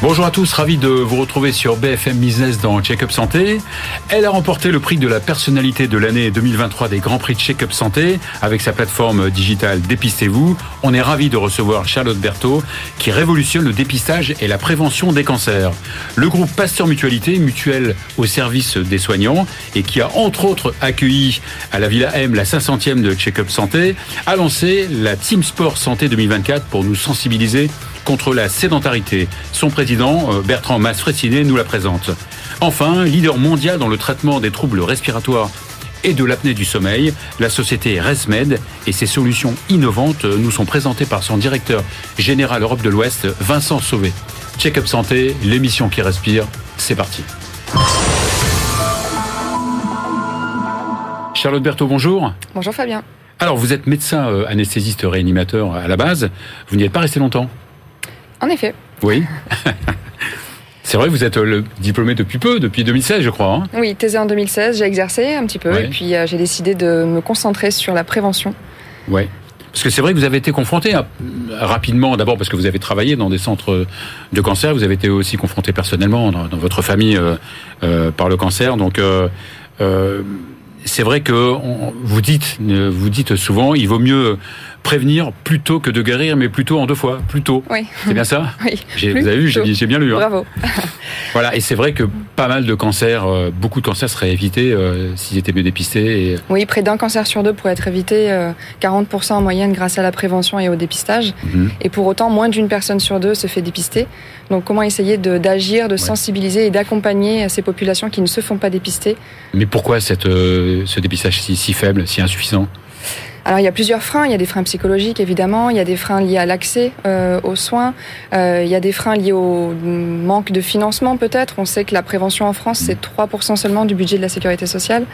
Bonjour à tous, ravi de vous retrouver sur BFM Business dans Check-up Santé. Elle a remporté le prix de la personnalité de l'année 2023 des Grands Prix de Check-up Santé avec sa plateforme digitale Dépistez-vous. On est ravi de recevoir Charlotte Berthaud qui révolutionne le dépistage et la prévention des cancers. Le groupe Pasteur Mutualité, mutuelle au service des soignants et qui a entre autres accueilli à la Villa M la 500e de Check-up Santé, a lancé la Team Sport Santé 2024 pour nous sensibiliser contre la sédentarité. Son président, euh, Bertrand Masfressiné, nous la présente. Enfin, leader mondial dans le traitement des troubles respiratoires et de l'apnée du sommeil, la société ResMed et ses solutions innovantes nous sont présentées par son directeur général Europe de l'Ouest, Vincent Sauvé. Check-up santé, l'émission qui respire, c'est parti. Charlotte Berthaud, bonjour. Bonjour Fabien. Alors, vous êtes médecin euh, anesthésiste réanimateur à la base. Vous n'y êtes pas resté longtemps? En effet. Oui. C'est vrai, vous êtes euh, le diplômé depuis peu, depuis 2016, je crois. hein Oui, thésé en 2016, j'ai exercé un petit peu Ouais. et puis euh, j'ai décidé de me concentrer sur la prévention. Ouais. Parce que c'est vrai que vous avez été confronté à- rapidement, d'abord parce que vous avez travaillé dans des centres de cancer, vous avez été aussi confronté personnellement dans, dans votre famille euh, euh, par le cancer. Donc, c'est vrai que on- vous dites, vous dites souvent, il vaut mieux prévenir plutôt que de guérir, mais plutôt en deux fois, plutôt. Oui, C'est bien ça oui. J'ai- Vous avez vu, j'ai bien lu. hein. Bravo. Voilà, et c'est vrai que pas mal de cancers, euh, beaucoup de cancers seraient évités euh, s'ils étaient mieux dépistés. Et, Oui, près d'un cancer sur deux pourrait être évité, euh, 40% en moyenne grâce à la prévention et au dépistage. Mhm. Et pour autant, moins d'une personne sur deux se fait dépister. Donc comment essayer de- d'agir, de, sensibiliser et d'accompagner ces populations qui ne se font pas dépister? Mais pourquoi cette, euh, ce dépistage si, si faible, si insuffisant? Alors il y a plusieurs freins. Il y a des freins psychologiques évidemment. Il y a des freins liés à l'accès euh, aux soins. Euh, il y a des freins liés au manque de financement peut-être. On sait que la prévention en France c'est 3% seulement du budget de la sécurité sociale.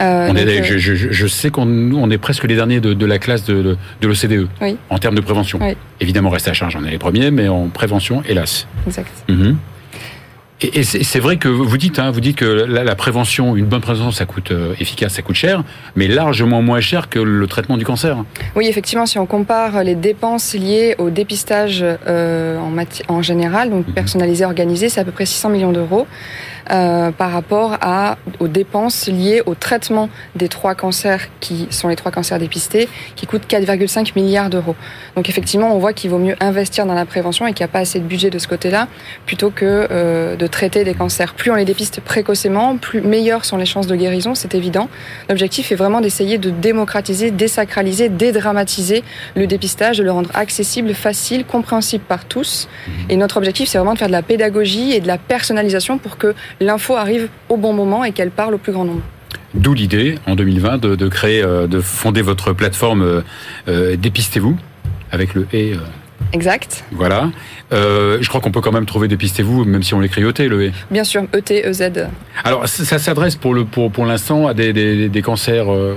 Euh, on donc, est, je, je- je sais qu'on nous, on est presque les derniers de, de la classe de, de, de l'OCDE Oui. en termes de prévention. Oui. Évidemment, reste à charge, on est les premiers, mais en prévention, hélas. Exact. Mhm. Et c'est vrai que vous dites, hein, vous dites que la, la prévention, une bonne prévention, ça coûte euh, efficace, ça coûte cher, mais largement moins cher que le traitement du cancer. Oui, effectivement, si on compare les dépenses liées au dépistage euh, en, général, donc Mhm. personnalisé, organisé, c'est à peu près 600 millions d'euros euh, par rapport à, aux dépenses liées au traitement des trois cancers qui sont les trois cancers dépistés, qui coûtent 4,5 milliards d'euros. Donc effectivement, on voit qu'il vaut mieux investir dans la prévention et qu'il n'y a pas assez de budget de ce côté-là, plutôt que de traiter des cancers. Plus on les dépiste précocement, plus meilleures sont les chances de guérison, c'est évident. L'objectif est vraiment d'essayer de démocratiser, désacraliser, dédramatiser le dépistage, de le rendre accessible, facile, compréhensible par tous. Et notre objectif, c'est vraiment de faire de la pédagogie et de la personnalisation pour que l'info arrive au bon moment et qu'elle parle au plus grand nombre. D'où l'idée, en 2020, de, de créer, euh, de fonder votre plateforme euh, euh, Dépistez-vous, avec le et. euh, Exact. Voilà. Euh, je crois qu'on peut quand même trouver Dépistez-vous, même si on l'écrit au T, le E. Bien sûr, ET, EZ. Alors, ça, ça s'adresse pour le pour, pour l'instant à des, des, des cancers euh,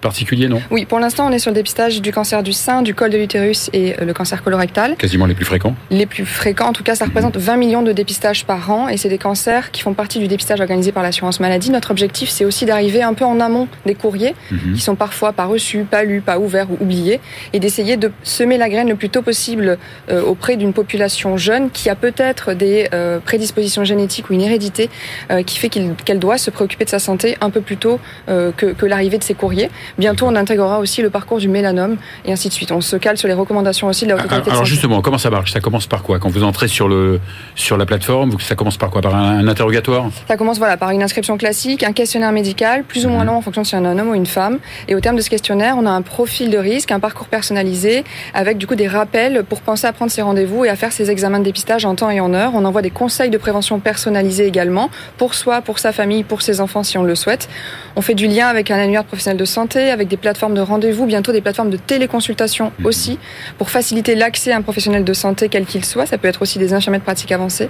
particuliers, non Oui, pour l'instant, on est sur le dépistage du cancer du sein, du col de l'utérus et euh, le cancer colorectal. Quasiment les plus fréquents. les plus fréquents. En tout cas, ça représente 20 millions de dépistages par an et c'est des cancers qui font partie du dépistage organisé par l'assurance maladie. Notre objectif, c'est aussi d'arriver un peu en amont des courriers Mhm. qui sont parfois pas reçus, pas lus, pas ouverts ou oubliés et d'essayer de semer la graine le plus tôt possible euh, auprès d'une population jeune qui a peut-être des euh, prédispositions génétiques ou une hérédité euh, qui fait qu'elle doit se préoccuper de sa santé un peu plus tôt que, que l'arrivée de ces courriers. Bientôt, on intégrera aussi le parcours du mélanome et ainsi de suite. On se cale sur les recommandations aussi de la Haute Autorité de Ah, Alors justement, comment ça marche? Ça commence par quoi? Quand vous entrez sur le sur la plateforme, ça commence par quoi? Par un, un interrogatoire? Ça commence voilà par une inscription classique, un questionnaire médical, plus ou moins Mhm. long en fonction si c'est un homme ou une femme. Et au terme de ce questionnaire, on a un profil de risque, un parcours personnalisé, avec du coup des rappels pour penser à prendre ses rendez-vous et à faire ses examens de dépistage en temps et en heure. On envoie des conseils de prévention personnalisés également, pour soi, pour sa famille, pour ses enfants si on le souhaite. On fait du lien avec un annuaire de professionnel de santé, santé, avec des plateformes de rendez-vous, bientôt des plateformes de téléconsultation Mhm. aussi, pour faciliter l'accès à un professionnel de santé quel qu'il soit. Ça peut être aussi des infirmiers de pratique avancée.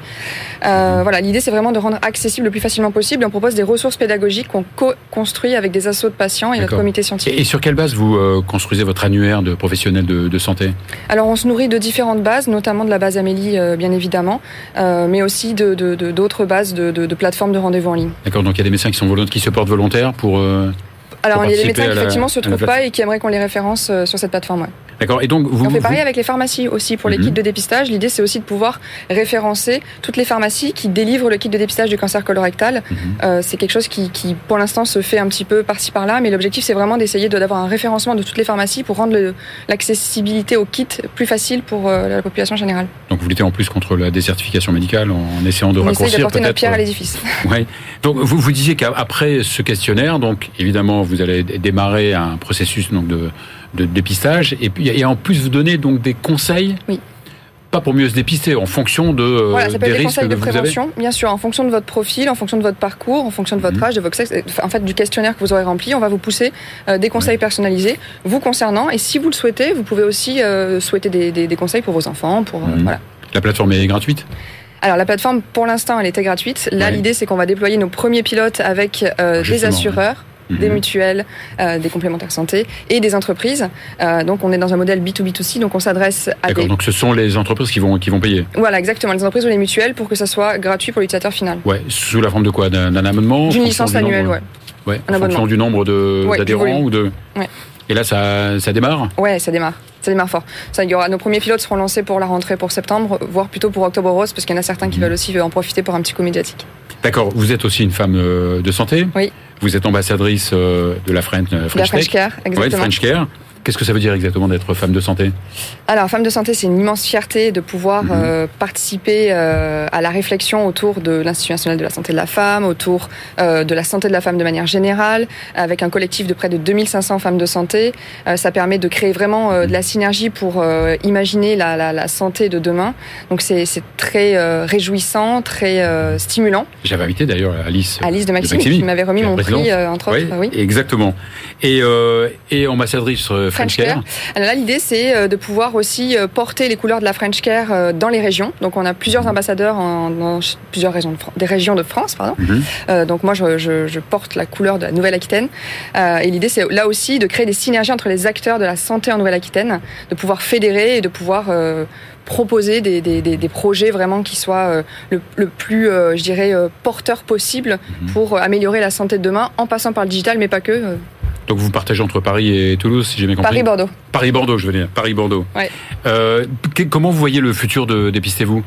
Euh, voilà, l'idée c'est vraiment de rendre accessible le plus facilement possible. On propose des ressources pédagogiques qu'on co-construit avec des assos de patients et notre comité scientifique. Et, sur quelle base vous euh, construisez votre annuaire de professionnels de, de santé? Alors on se nourrit de différentes bases, notamment de la base Amélie euh, bien évidemment, mais aussi de de- de- d'autres bases de, de- de plateformes de rendez-vous en ligne. D'accord, donc il y a des médecins qui sont volontaires, qui se portent volontaires pour. Alors il y a des médecins qui effectivement se la trouvent pas et qui aimeraient qu'on les référence euh, sur cette plateforme. ouais. D'accord. Et donc vous. on fait vous- pareil avec les pharmacies aussi pour les Mhm. kits de dépistage. L'idée c'est aussi de pouvoir référencer toutes les pharmacies qui délivrent le kit de dépistage du cancer colorectal. Mhm. Euh, c'est quelque chose qui, qui, pour l'instant se fait un petit peu par-ci par-là, mais l'objectif c'est vraiment d'essayer de- d'avoir un référencement de toutes les pharmacies pour rendre l'accessibilité au kit plus facile pour euh, la population générale. Donc vous luttez en plus contre la désertification médicale en essayant de on raccourcir d'apporter notre peut-être. pierre à l'édifice. Ouais. Donc vous vous disiez qu'après ce questionnaire, donc évidemment vous allez démarrer un processus donc de, de dépistage et puis et en plus vous donnez donc des conseils. Oui. Pas pour mieux se dépister, en fonction de euh, Voilà, ça peut des être des risques conseils de avez. prévention, bien sûr, en fonction de votre profil, en fonction de votre parcours, en fonction de votre Mhm. âge, de votre sexe, en fait, du questionnaire que vous aurez rempli, on va vous pousser euh, des conseils personnalisés vous concernant. Et si vous le souhaitez, vous pouvez aussi euh, souhaiter des, des- des conseils pour vos enfants, pour euh, Mhm. voilà. La plateforme est gratuite? Alors la plateforme, pour l'instant, elle était gratuite. Là, Ouais. l'idée, c'est qu'on va déployer nos premiers pilotes avec euh, des Justement, assureurs. Des Mhm. mutuelles, euh, des complémentaires santé et des entreprises. Euh, donc on est dans un modèle B2B2C, donc on s'adresse à D'accord. des... Donc ce sont les entreprises qui vont qui vont payer. Voilà, exactement, les entreprises ou les mutuelles pour que ça soit gratuit pour l'utilisateur final. Ouais. Sous la forme de quoi? D'un abonnement? En D'une licence annuelle, nombre- ouais. Ouais. Un En fonction du nombre Ouais, d'adhérents volume. ou de. Ouais. Et là ça ça démarre? Ouais, ça démarre. Ça démarre fort. Ça, il y aura, nos premiers pilotes seront lancés pour la rentrée pour septembre, voire plutôt pour octobre rose, parce qu'il y en a certains qui Mhm. veulent aussi en profiter pour un petit coup médiatique. D'accord. Vous êtes aussi une femme euh, de santé? Oui. Vous êtes ambassadrice euh, de la French, euh, De la French French. Care, Ouais, exactement. French Care. Qu'est-ce que ça veut dire exactement d'être femme de santé? Alors, femme de santé, c'est une immense fierté de pouvoir Mhm. euh, participer euh, à la réflexion autour de l'Institut national de la santé de la femme, autour euh, de la santé de la femme de manière générale, avec un collectif de près de 2500 femmes de santé. Ça permet de créer vraiment de la synergie pour imaginer la, la, la santé de demain. Donc, c'est très réjouissant, très stimulant. J'avais invité d'ailleurs Alice. Alice de Maxime, Maximi, qui m'avait remis mon prix, entre Oui, autres. Oui. exactement. Et, et ambassadrice French, French Care. Care. Alors là, l'idée, c'est euh, de pouvoir aussi euh, porter les couleurs de la French Care euh, dans les régions. Donc, on a plusieurs ambassadeurs en, dans plusieurs régions de, Fran- des régions de France. Pardon. Mhm. Euh, donc, moi, je, je- je porte la couleur de la Nouvelle-Aquitaine. Euh, et l'idée, c'est là aussi de créer des synergies entre les acteurs de la santé en Nouvelle-Aquitaine, de pouvoir fédérer et de pouvoir euh, proposer des, des- des- des projets vraiment qui soient le, le plus, je dirais, porteurs possible Mhm. pour améliorer la santé de demain en passant par le digital, mais pas que. Donc vous partagez entre Paris et Toulouse, si j'ai bien compris. Paris-Bordeaux. Paris-Bordeaux, je veux dire. Paris-Bordeaux. Ouais. Euh, comment vous voyez le futur de Dépistez-vous?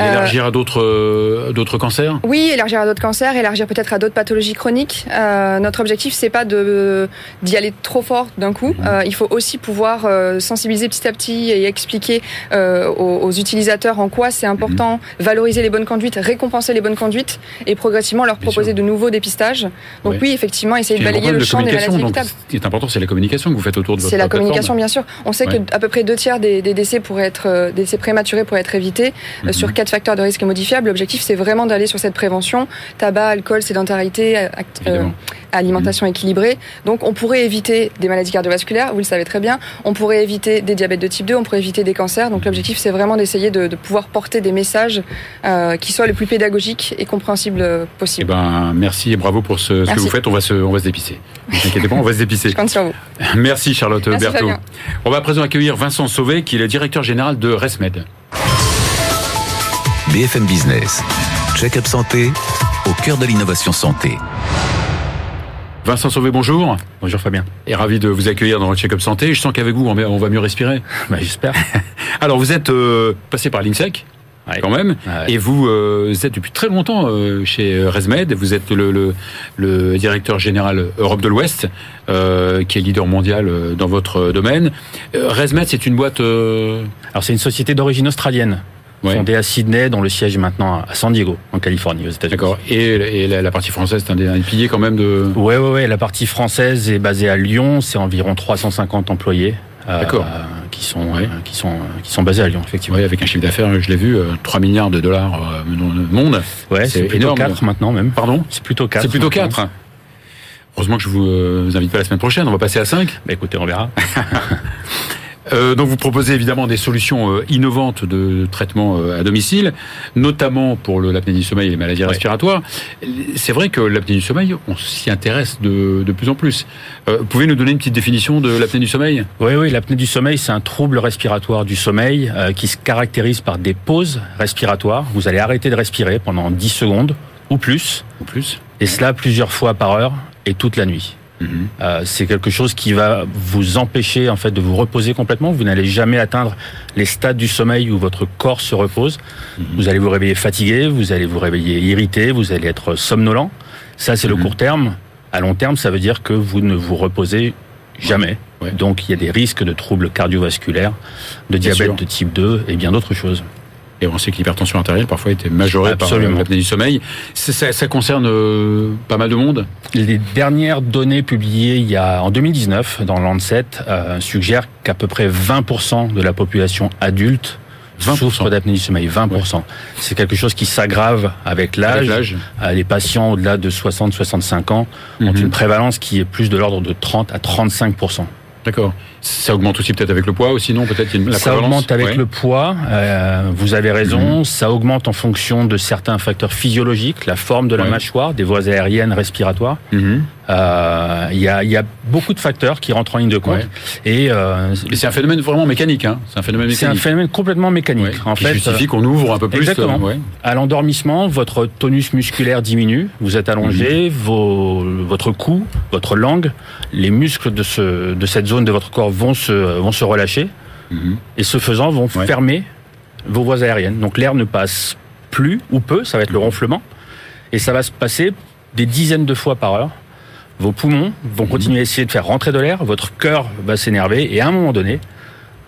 Euh, Élargir à d'autres euh, d'autres cancers? Oui, élargir à d'autres cancers, élargir peut-être à d'autres pathologies chroniques. Euh, notre objectif, c'est pas de d'y aller trop fort d'un coup. Mhm. Euh, il faut aussi pouvoir sensibiliser petit à petit et expliquer aux, aux utilisateurs en quoi c'est important, Mhm. valoriser les bonnes conduites, récompenser les bonnes conduites et progressivement leur proposer de nouveaux dépistages. Donc oui, effectivement, essayer de balayer le de champ des maladies évitables. ce qui est important, c'est la communication que vous faites autour de votre C'est la plateforme. communication, bien sûr. On sait Ouais. que à peu près deux tiers des, des décès pourraient être des décès prématurés pourraient être évités Mhm. sur facteurs de risque modifiables. L'objectif, c'est vraiment d'aller sur cette prévention tabac, alcool, sédentarité, euh, act- euh, alimentation équilibrée. Donc, on pourrait éviter des maladies cardiovasculaires. Vous le savez très bien. On pourrait éviter des diabètes de type 2. On pourrait éviter des cancers. Donc, l'objectif, c'est vraiment d'essayer de, de pouvoir porter des messages euh, qui soient le plus pédagogiques et compréhensibles euh, Eh possible. ben, merci et bravo pour ce, ce que vous faites. On va se, on va se dépisser. Ne vous inquiétez pas, on va se dépisser. Je compte sur vous. Merci Charlotte Berthaud. On va à présent accueillir Vincent Sauvé, qui est le directeur général de ResMed. BFM Business. Check-up santé au cœur de l'innovation santé. Vincent Sauvé, bonjour. Bonjour Fabien. Et ravi de vous accueillir dans votre check-up santé. Je sens qu'avec vous, on va on va mieux respirer. Bah, J'espère. Alors, vous êtes euh, passé par l'INSEC, Ouais. quand même, Ouais. et vous, euh, êtes depuis très longtemps euh, chez ResMed. Vous êtes le, le, le directeur général Europe de l'Ouest, euh, qui est leader mondial euh, dans votre domaine. Euh, ResMed, c'est une boîte... euh, Alors c'est une société d'origine australienne, ouais, fondée à Sydney, dont le siège est maintenant à San Diego, en Californie, aux États-Unis. D'accord. Et, et la, la partie française, c'est un des, un des piliers quand même de... Ouais, ouais, ouais. La partie française est basée à Lyon. C'est environ 350 employés. euh, D'accord. qui sont, Ouais. euh, qui sont, euh, qui sont basés à Lyon, effectivement. Ouais, avec un chiffre d'affaires, je l'ai vu, euh, 3 milliards de dollars euh, dans le monde. Ouais, C'est plutôt énorme. 4 maintenant même. Pardon? C'est plutôt 4. C'est plutôt 4. Heureusement que je vous, euh, vous invite pas la semaine prochaine, on va passer à 5. Bah, écoutez, on verra. Euh, donc vous proposez évidemment des solutions euh, innovantes de traitement euh, à domicile, notamment pour l'apnée du sommeil et les maladies respiratoires. C'est vrai que l'apnée du sommeil, on s'y intéresse de, de plus en plus. Euh, vous pouvez nous donner une petite définition de l'apnée du sommeil? Oui, oui, l'apnée du sommeil, c'est un trouble respiratoire du sommeil euh, qui se caractérise par des pauses respiratoires. Vous allez arrêter de respirer pendant 10 secondes ou plus, ou plus et cela plusieurs fois par heure et toute la nuit. Mhm. Euh, c'est quelque chose qui va vous empêcher en fait de vous reposer complètement. Vous n'allez jamais atteindre les stades du sommeil où votre corps se repose. Vous allez vous réveiller fatigué, vous allez vous réveiller irrité, vous allez être somnolent. Ça, c'est le Mhm. court terme. À long terme, ça veut dire que vous ne vous reposez jamais. Ouais. Donc, il y a des risques de troubles cardiovasculaires, de Bien diabète sûr. de type 2 et bien d'autres choses. Et on sait que l'hypertension artérielle parfois était majorée Absolument. par euh, l'apnée du sommeil. Ça, ça concerne euh, pas mal de monde? Les dernières données publiées il y a en 2019 dans Lancet euh, suggèrent qu'à peu près 20% de la population adulte 20%. souffre d'apnée du sommeil. 20%. C'est quelque chose qui s'aggrave avec l'âge. Euh, Les patients au-delà de 60-65 ans ont Mhm. une prévalence qui est plus de l'ordre de 30 à 35%. D'accord. Ça augmente aussi peut-être avec le poids, ou sinon peut-être une- la ça augmente avec Ouais. le poids, euh, vous avez raison, Mhm. ça augmente en fonction de certains facteurs physiologiques, la forme de la Ouais. mâchoire, des voies aériennes respiratoires. Mhm. Euh, Il y, a, il y a beaucoup de facteurs qui rentrent en ligne de compte. Ouais. Et euh, Mais c'est un phénomène vraiment mécanique. Hein. C'est un phénomène c'est un mécanique. phénomène complètement mécanique. Ouais, En qui fait, justifie qu'on ouvre un peu plus. Exactement. euh, ouais. à l'endormissement, votre tonus musculaire diminue, vous êtes allongé, Mhm. vos, votre cou, votre langue, les muscles de, ce, de cette zone de votre corps vont se, vont se relâcher Mhm. et ce faisant vont fermer vos voies aériennes. Donc l'air ne passe plus ou peu, ça va être le ronflement, et ça va se passer des dizaines de fois par heure. Vos poumons vont continuer à essayer de faire rentrer de l'air, votre cœur va s'énerver, et à un moment donné,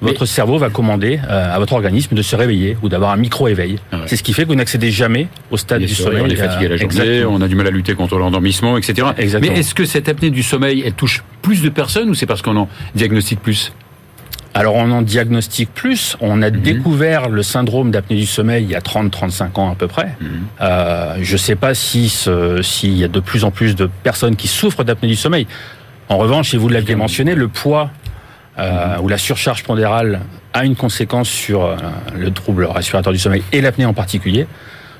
votre cerveau va commander euh, à votre organisme de se réveiller ou d'avoir un micro-éveil. Ah ouais. C'est ce qui fait que vous n'accédez jamais au stade Bien du sûr, sommeil. on est fatigué euh, la journée, exactement. on a du mal à lutter contre l'endormissement, etc. Exactement. Mais est-ce que cette apnée du sommeil, elle touche plus de personnes ou c'est parce qu'on en diagnostique plus? Alors on en diagnostique plus. On a Mhm. découvert le syndrome d'apnée du sommeil il y a 30-35 ans à peu près. Mhm. Euh, je ne sais pas si s'il y a de plus en plus de personnes qui souffrent d'apnée du sommeil. En revanche, et vous l'aviez mentionné, le poids euh, ou la surcharge pondérale a une conséquence sur euh, le trouble respiratoire du sommeil et l'apnée en particulier.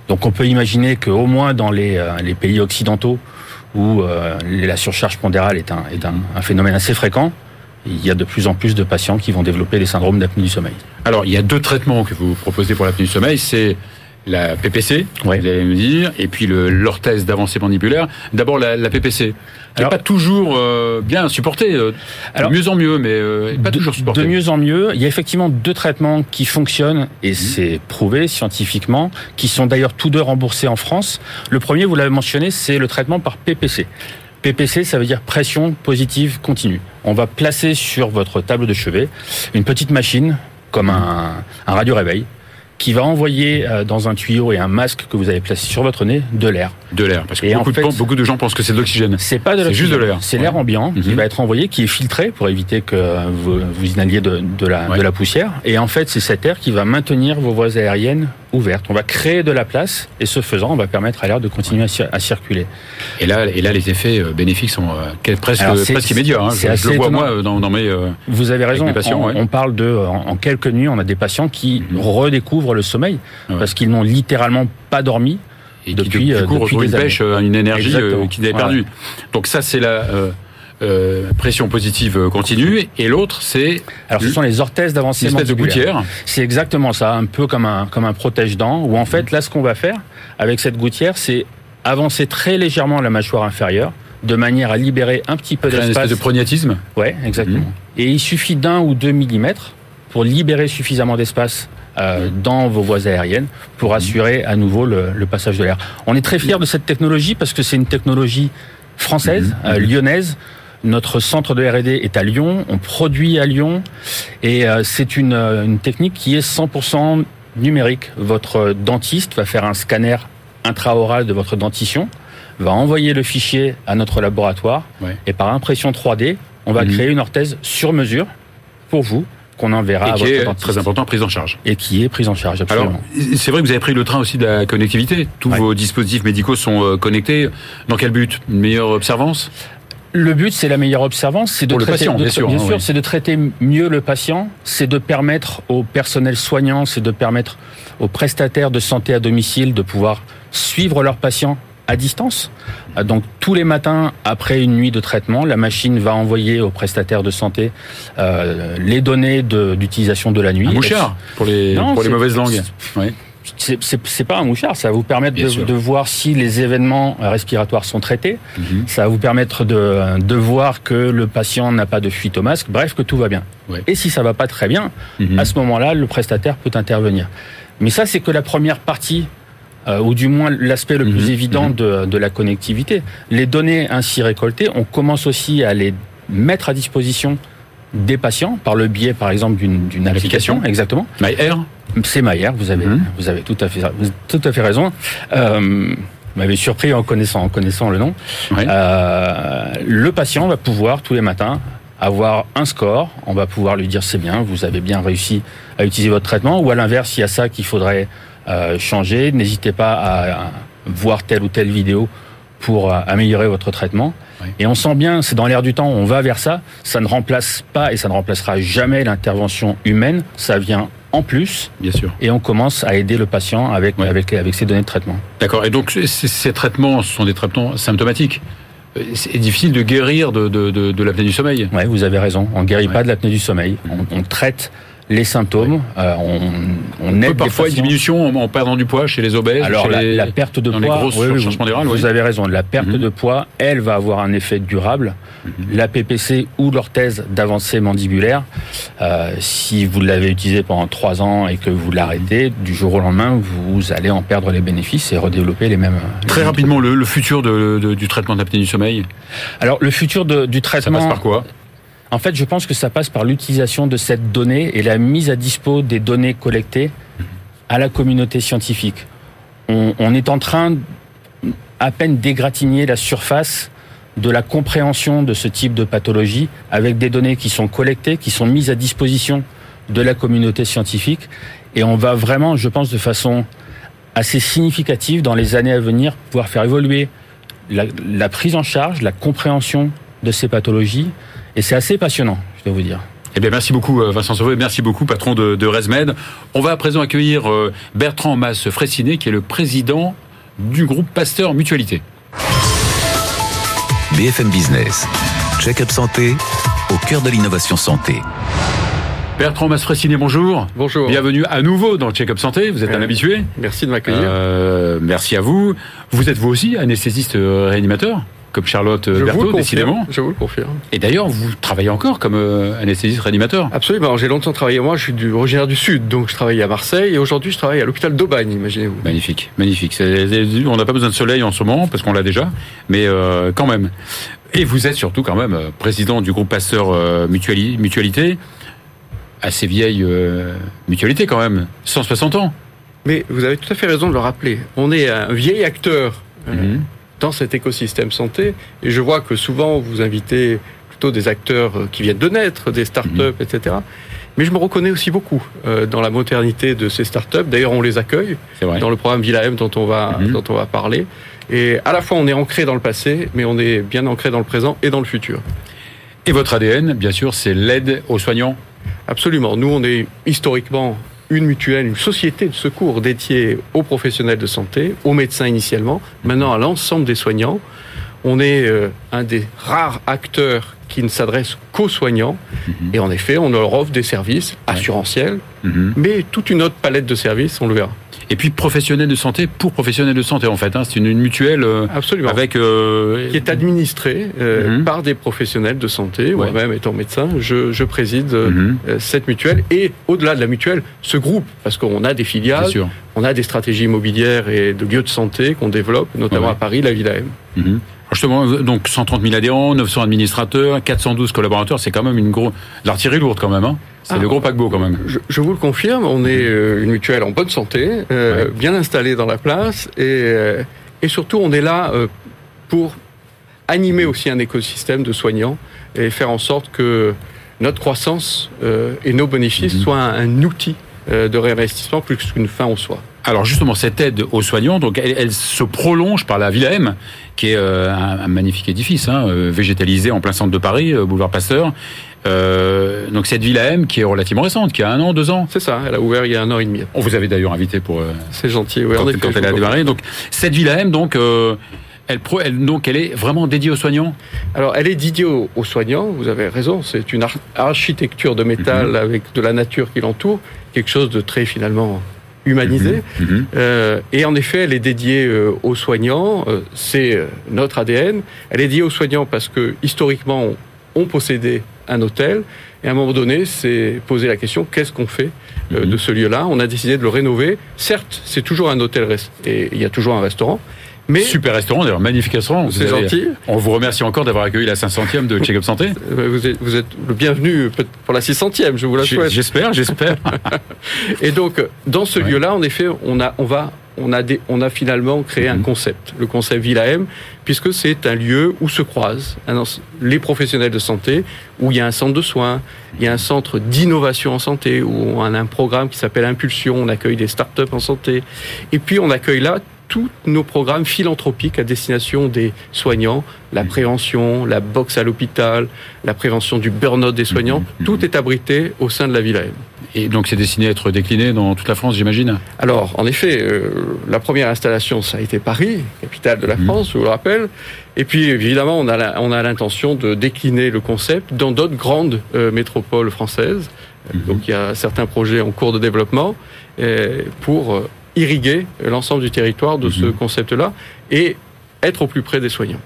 Donc on peut imaginer qu'au moins dans les, euh, les pays occidentaux où la surcharge pondérale est, un, est un, un phénomène assez fréquent, il y a de plus en plus de patients qui vont développer des syndromes d'apnée du sommeil. Alors, il y a deux traitements que vous proposez pour l'apnée du sommeil, c'est la PPC, Ouais. vous allez me dire, et puis l'orthèse d'avancée mandibulaire. D'abord la, la PPC, qui n'est pas toujours euh, bien supportée, euh, Alors- de mieux en mieux, mais euh, pas de, toujours supportée. de mieux en mieux. Il y a effectivement deux traitements qui fonctionnent et Mhm. c'est prouvé scientifiquement, qui sont d'ailleurs tous deux remboursés en France. Le premier, vous l'avez mentionné, c'est le traitement par PPC. PPC, ça veut dire pression positive continue. On va placer sur votre table de chevet une petite machine, comme un, un radio-réveil, qui va envoyer euh, dans un tuyau et un masque que vous avez placé sur votre nez de l'air. De l'air, parce que Et en beaucoup, fait- de, beaucoup de gens pensent que c'est de l'oxygène. C'est pas de C'est juste de l'oxygène, l'air. C'est Ouais. l'air ambiant qui Mhm. va être envoyé, qui est filtré pour éviter que vous, vous inhaliez de, de la, Ouais. de la poussière. Et en fait, c'est cet air qui va maintenir vos voies aériennes ouvertes. On va créer de la place et ce faisant, on va permettre à l'air de continuer à, cir- à circuler. Et là, et là, les effets euh, bénéfiques sont euh, presque, presque immédiats. Hein. c'est Je, je le vois moi dans, dans mes. euh, Vous avez raison. patients, on, ouais. on parle de, en, en quelques nuits, on a des patients qui Mhm. redécouvrent le sommeil Ouais. parce qu'ils n'ont littéralement pas dormi. et Depuis, qui, du euh, coup, depuis des une années. pêche, euh, une énergie euh, Exactement. qu'ils avaient Voilà. perdue. Donc ça, c'est la euh, pression positive continue. Et l'autre, c'est Alors, ce sont les orthèses d'avancée espèce de gouttière. C'est exactement ça, un peu comme un, comme un protège-dent, où en fait, là, ce qu'on va faire avec cette gouttière, c'est avancer très légèrement la mâchoire inférieure, de manière à libérer un petit peu Créer une espèce d'espace. de prognatisme. Ouais, exactement. Mhm. Et il suffit d'un ou deux millimètres pour libérer suffisamment d'espace euh, dans vos voies aériennes pour assurer à nouveau le, le passage de l'air. On est très fiers de cette technologie parce que c'est une technologie française, Mhm. euh, Mhm. lyonnaise. Notre centre de R&D est à Lyon, on produit à Lyon et euh, c'est une, euh, une technique qui est 100% numérique. Votre dentiste va faire un scanner intraoral de votre dentition, va envoyer le fichier à notre laboratoire Ouais. et par impression 3D, on va Mhm. créer une orthèse sur mesure pour vous qu'on enverra et à qui votre est dentiste très important, prise en charge. et qui est prise en charge Alors, absolument. c'est vrai que vous avez pris le train aussi de la connectivité. Tous Ouais. vos dispositifs médicaux sont euh, connectés. Dans quel but? Une meilleure observance? Le but, c'est la meilleure observance, c'est de Pour le traiter, patient, de- bien sûr, hein, oui. c'est de traiter mieux le patient, c'est de permettre au personnel soignant, c'est de permettre aux prestataires de santé à domicile de pouvoir suivre leurs patients à distance. Donc tous les matins, après une nuit de traitement, la machine va envoyer aux prestataires de santé euh, les données de- d'utilisation de, la nuit. Un mouchard pour les, Non, pour les mauvaises langues. C'est- pas un mouchard, ça va vous permettre de, de voir si les événements respiratoires sont traités. Mhm. Ça va vous permettre de, de voir que le patient n'a pas de fuite au masque, bref, que tout va bien. Ouais. Et si ça va pas très bien, Mhm. à ce moment-là, le prestataire peut intervenir. Mais ça, c'est que la première partie, euh, ou du moins l'aspect le Mhm. plus évident Mhm. de, de la connectivité. Les données ainsi récoltées, on commence aussi à les mettre à disposition des patients par le biais, par exemple, d'une d'une L'application. application. Exactement. MyAir C'est Maillard, vous avez, Mhm. vous avez tout à fait, tout à fait raison. Euh, vous m'avez surpris en connaissant, en connaissant le nom. Ouais. Euh, le patient va pouvoir tous les matins avoir un score. On va pouvoir lui dire c'est bien, vous avez bien réussi à utiliser votre traitement. Ou à l'inverse, il y a ça qu'il faudrait changer. N'hésitez pas à, voir telle ou telle vidéo pour euh, améliorer votre traitement. Et on sent bien, c'est dans l'air du temps, on va vers ça. Ça ne remplace pas et ça ne remplacera jamais l'intervention humaine. Ça vient en plus Bien sûr. et on commence à aider le patient avec, avec, avec ces données de traitement. D'accord. Et donc, ces traitements, ce sont des traitements symptomatiques. Euh, C'est difficile de guérir de, de, de, de l'apnée du sommeil. Ouais, vous avez raison. On guérit Ouais. pas de l'apnée du sommeil. On, on traite les symptômes. euh, on, on On aide peut les parfois une diminution en, en perdant du poids chez les obèses. Alors la, les- la perte de dans les poids, grosses oui, vous, avez raison. La perte Mhm. de poids, elle va avoir un effet durable. Mhm. La PPC ou l'orthèse d'avancée mandibulaire, euh, si vous l'avez utilisé pendant trois ans et que vous l'arrêtez, du jour au lendemain, vous allez en perdre les bénéfices et redévelopper les mêmes. les Très rapidement, le, le futur de, de- du traitement d'apnée du sommeil, Alors le futur de- du ça traitement, passe par quoi? En fait, je pense que ça passe par l'utilisation de cette donnée et la mise à dispo des données collectées à la communauté scientifique. On, est en train à peine d'égratigner la surface de la compréhension de ce type de pathologie avec des données qui sont collectées, qui sont mises à disposition de la communauté scientifique. Et on va vraiment, je pense, de façon assez significative dans les années à venir pouvoir faire évoluer la prise en charge, la compréhension de ces pathologies. Et c'est assez passionnant, je dois vous dire. Eh bien, merci beaucoup euh, Vincent Sauvé, merci beaucoup patron de, de ResMed. On va à présent accueillir euh, Bertrand Masse Fressinet, qui est le président du groupe Pasteur Mutualité. BFM Business. Check-up santé au cœur de l'innovation santé. Bertrand Masse Fressinet, bonjour. Bonjour. Bienvenue à nouveau dans le Check-up Santé. Vous êtes un Euh, habitué. Merci de m'accueillir. Euh, merci à vous. Vous êtes vous aussi anesthésiste réanimateur, comme Charlotte je Berthaud, confirme. décidément. Je vous le confirme. Et d'ailleurs, vous travaillez encore comme euh, anesthésiste réanimateur. Absolument. J'ai longtemps travaillé. Moi, je suis du, originaire du Sud, donc je travaillais à Marseille. Et aujourd'hui, je travaille à l'hôpital d'Aubagne, imaginez-vous. Magnifique, magnifique. On n'a pas besoin de soleil en ce moment parce qu'on l'a déjà, mais euh, quand même. Et vous êtes surtout quand même euh, président du groupe Pasteur Mutuali- Mutualité, assez vieille euh, mutualité quand même, 160 ans. Mais vous avez tout à fait raison de le rappeler. On est un vieil acteur Mhm. Dans cet écosystème santé. Et je vois que souvent, vous invitez plutôt des acteurs euh, qui viennent de naître, des start-up, etc. Mais je me reconnais aussi beaucoup euh, dans la modernité de ces start-up. D'ailleurs, on les accueille dans le programme Villa M dont on va Mhm. dont on va parler. Et à la fois, on est ancré dans le passé, mais on est bien ancré dans le présent et dans le futur. Et votre ADN, bien sûr, c'est l'aide aux soignants? Absolument. Nous, on est historiquement une mutuelle, une société de secours dédiée aux professionnels de santé, aux médecins initialement, maintenant à l'ensemble des soignants. On est euh, un des rares acteurs qui ne s'adresse qu'aux soignants. Mhm. Et en effet, on leur offre des services assurantiels, Mhm. mais toute une autre palette de services, on le verra. Et puis professionnels de santé pour professionnels de santé en fait. hein. C'est une, une mutuelle euh, Absolument. avec. euh, qui est administrée euh, Mhm. par des professionnels de santé. Ouais. Moi-même étant médecin, je, je préside Mhm. cette mutuelle et au-delà de la mutuelle, ce groupe, parce qu'on a des filiales, sûr. on a des stratégies immobilières et de lieux de santé qu'on développe, notamment Ouais. à Paris, la Villa M. Mhm. Justement, donc 130 000 adhérents, 900 administrateurs, 412 collaborateurs, c'est quand même une grosse l'artillerie lourde quand même. Hein c'est Ah. le gros paquebot quand même. Je, je vous le confirme, on est euh, une mutuelle en bonne santé, euh, Ouais. bien installée dans la place et, euh, et surtout on est là pour animer aussi un écosystème de soignants et faire en sorte que notre croissance et nos bénéfices Mhm. soient un, un outil de réinvestissement plus qu'une fin en soi. Alors justement, cette aide aux soignants, donc elle, elle se prolonge par la Villa M, qui est euh, un, un magnifique édifice, hein, végétalisé en plein centre de Paris, euh, boulevard Pasteur. Euh, donc cette Villa M qui est relativement récente, qui a un an, deux ans. C'est ça, elle a ouvert il y a un an et demi. On vous avait d'ailleurs invité pour euh, C'est gentil, oui, quand, quand elle a démarré. Donc cette Villa M, donc euh, elle, pro, elle, donc elle est vraiment dédiée aux soignants? Alors, elle est dédiée aux, aux soignants, vous avez raison, c'est une ar- architecture de métal Mhm. avec de la nature qui l'entoure, quelque chose de très finalement humanisé. Mhm. Euh, et en effet, elle est dédiée euh, aux soignants, euh, c'est notre ADN. Elle est dédiée aux soignants parce que historiquement, on, on possédait un hôtel, et à un moment donné, c'est poser la question, qu'est-ce qu'on fait euh, Mhm. de ce lieu-là? On a décidé de le rénover. Certes, c'est toujours un hôtel, et il y a toujours un restaurant, mais... Super restaurant, d'ailleurs, magnifique restaurant. C'est gentil. On vous remercie encore d'avoir accueilli la 500e de Check Up Santé. Euh, Vous êtes, vous êtes le bienvenu pour la 600e, je vous la souhaite. J'espère, j'espère. Et donc, dans ce Ouais. lieu-là, en effet, on a, on va, on a, des, on a finalement créé un Mhm. concept, le concept Villa M, puisque c'est un lieu où se croisent ens- les professionnels de santé, où il y a un centre de soins, il y a un centre d'innovation en santé, où on a un programme qui s'appelle Impulsion, on accueille des startups en santé, et puis on accueille là tous nos programmes philanthropiques à destination des soignants, la prévention, la boxe à l'hôpital, la prévention du burn-out des soignants, Mhm. tout est abrité au sein de la Villa M. Et donc c'est destiné à être décliné dans toute la France, j'imagine. Alors, en effet, euh, la première installation, ça a été Paris, capitale de la Mhm. France, je vous le rappelle. Et puis, évidemment, on a la- on a l'intention de décliner le concept dans d'autres grandes euh, métropoles françaises. Mhm. Donc, il y a certains projets en cours de développement euh, pour irriguer l'ensemble du territoire de ce Mhm. concept-là et être au plus près des soignants.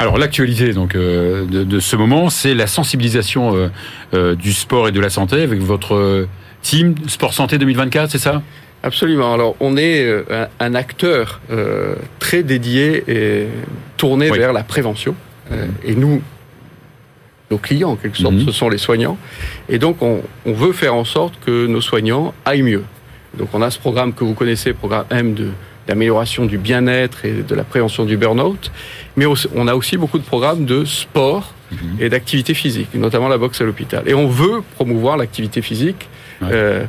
Alors l'actualité donc euh, de, de ce moment, c'est la sensibilisation euh, euh, du sport et de la santé avec votre team Sport Santé 2024, c'est ça? Absolument. Alors, on est euh, un, acteur euh, très dédié et tourné Oui. vers la prévention. Euh, et nous, nos clients, en quelque sorte, Mhm. ce sont les soignants. Et donc, on, on veut faire en sorte que nos soignants aillent mieux. Donc, on a ce programme que vous connaissez, programme M de d'amélioration du bien-être et de la prévention du burn-out. Mais on a aussi beaucoup de programmes de sport Mhm. et d'activité physique, notamment la boxe à l'hôpital. Et on veut promouvoir l'activité physique Ouais. euh,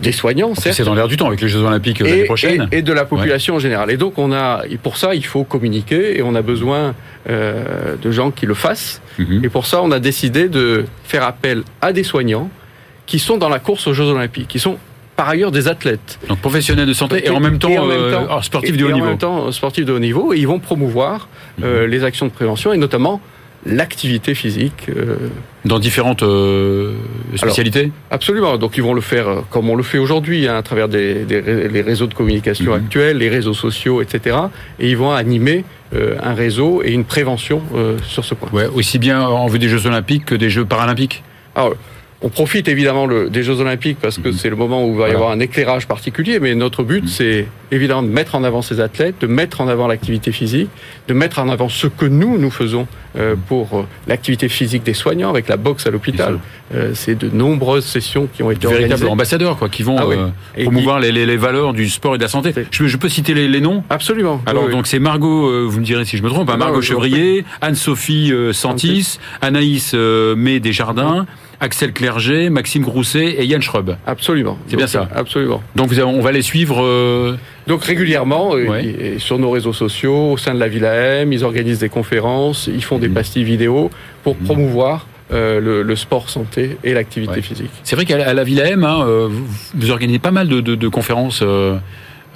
des soignants, certes, C'est dans l'air du temps avec les Jeux Olympiques euh, l'année et, prochaine. et- et de la population en général. Et donc on a, et pour ça il faut communiquer et on a besoin euh, de gens qui le fassent. Mhm. Et pour ça on a décidé de faire appel à des soignants qui sont dans la course aux Jeux Olympiques, qui sont par ailleurs des athlètes. Donc professionnels de santé et en même temps, euh, sportifs de haut niveau. En même temps, sportifs de haut niveau, et ils vont promouvoir euh, les actions de prévention et notamment l'activité physique. euh, Dans différentes euh, spécialités. Absolument. Donc ils vont le faire euh, comme on le fait aujourd'hui, hein, à travers des, des les réseaux de communication Mhm. actuels, les réseaux sociaux, etc. Et ils vont animer euh, un réseau et une prévention euh, sur ce point. Ouais, aussi bien en vue des Jeux Olympiques que des Jeux Paralympiques. Alors, on profite évidemment le- des Jeux Olympiques parce que Mhm. c'est le moment où il va y Voilà. avoir un éclairage particulier, mais notre but, Mhm. c'est évidemment de mettre en avant ces athlètes, de mettre en avant l'activité physique, de mettre en avant ce que nous, nous faisons euh, pour euh, l'activité physique des soignants avec la boxe à l'hôpital. Euh, c'est de nombreuses sessions qui ont été véritables organisées. ambassadeurs quoi, qui vont Ah oui. promouvoir les, les- les valeurs du sport et de la santé. Je, je peux citer les, les noms? Absolument. Alors Oui, oui. donc c'est Margot, vous me direz si je me trompe, hein, Non, Margot Chevrier, Anne-Sophie Santis, Anaïs euh, May Desjardins, Axel Clerget, Maxime Grousset et Yann Schrub. Absolument. C'est bien Donc, ça. Absolument. Donc vous avez- on va les suivre. euh, Donc régulièrement, euh, Ouais. et- et sur nos réseaux sociaux, au sein de la Villa M, ils organisent des conférences, ils font des Mhm. pastilles vidéo pour Mhm. promouvoir euh, le, le sport santé et l'activité Ouais. physique. C'est vrai qu'à la- Villa M, hein, euh, vous, vous organisez pas mal de, de- de conférences euh,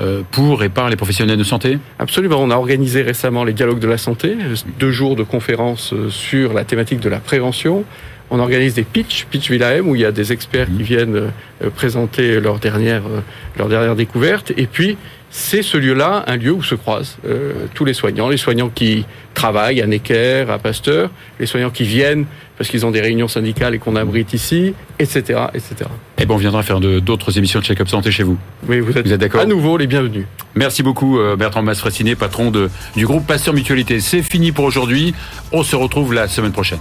euh, pour et par les professionnels de santé? Absolument. On a organisé récemment les dialogues de la santé, euh, deux jours de conférences euh, sur la thématique de la prévention. On organise des pitch, pitch Villa M, où il y a des experts qui viennent euh, présenter leur dernière, euh, leur dernière découverte. Et puis, c'est ce lieu-là, un lieu où se croisent euh, tous les soignants, les soignants qui travaillent à Necker, à Pasteur, les soignants qui viennent parce qu'ils ont des réunions syndicales et qu'on abrite ici, etc., etc. Et ben on viendra faire d'autres émissions de Check-up Santé chez vous. Mais vous êtes, Vous êtes d'accord à nouveau les bienvenus. Merci beaucoup euh, Bertrand Masfressiné, patron de, du groupe Pasteur Mutualité. C'est fini pour aujourd'hui. On se retrouve la semaine prochaine.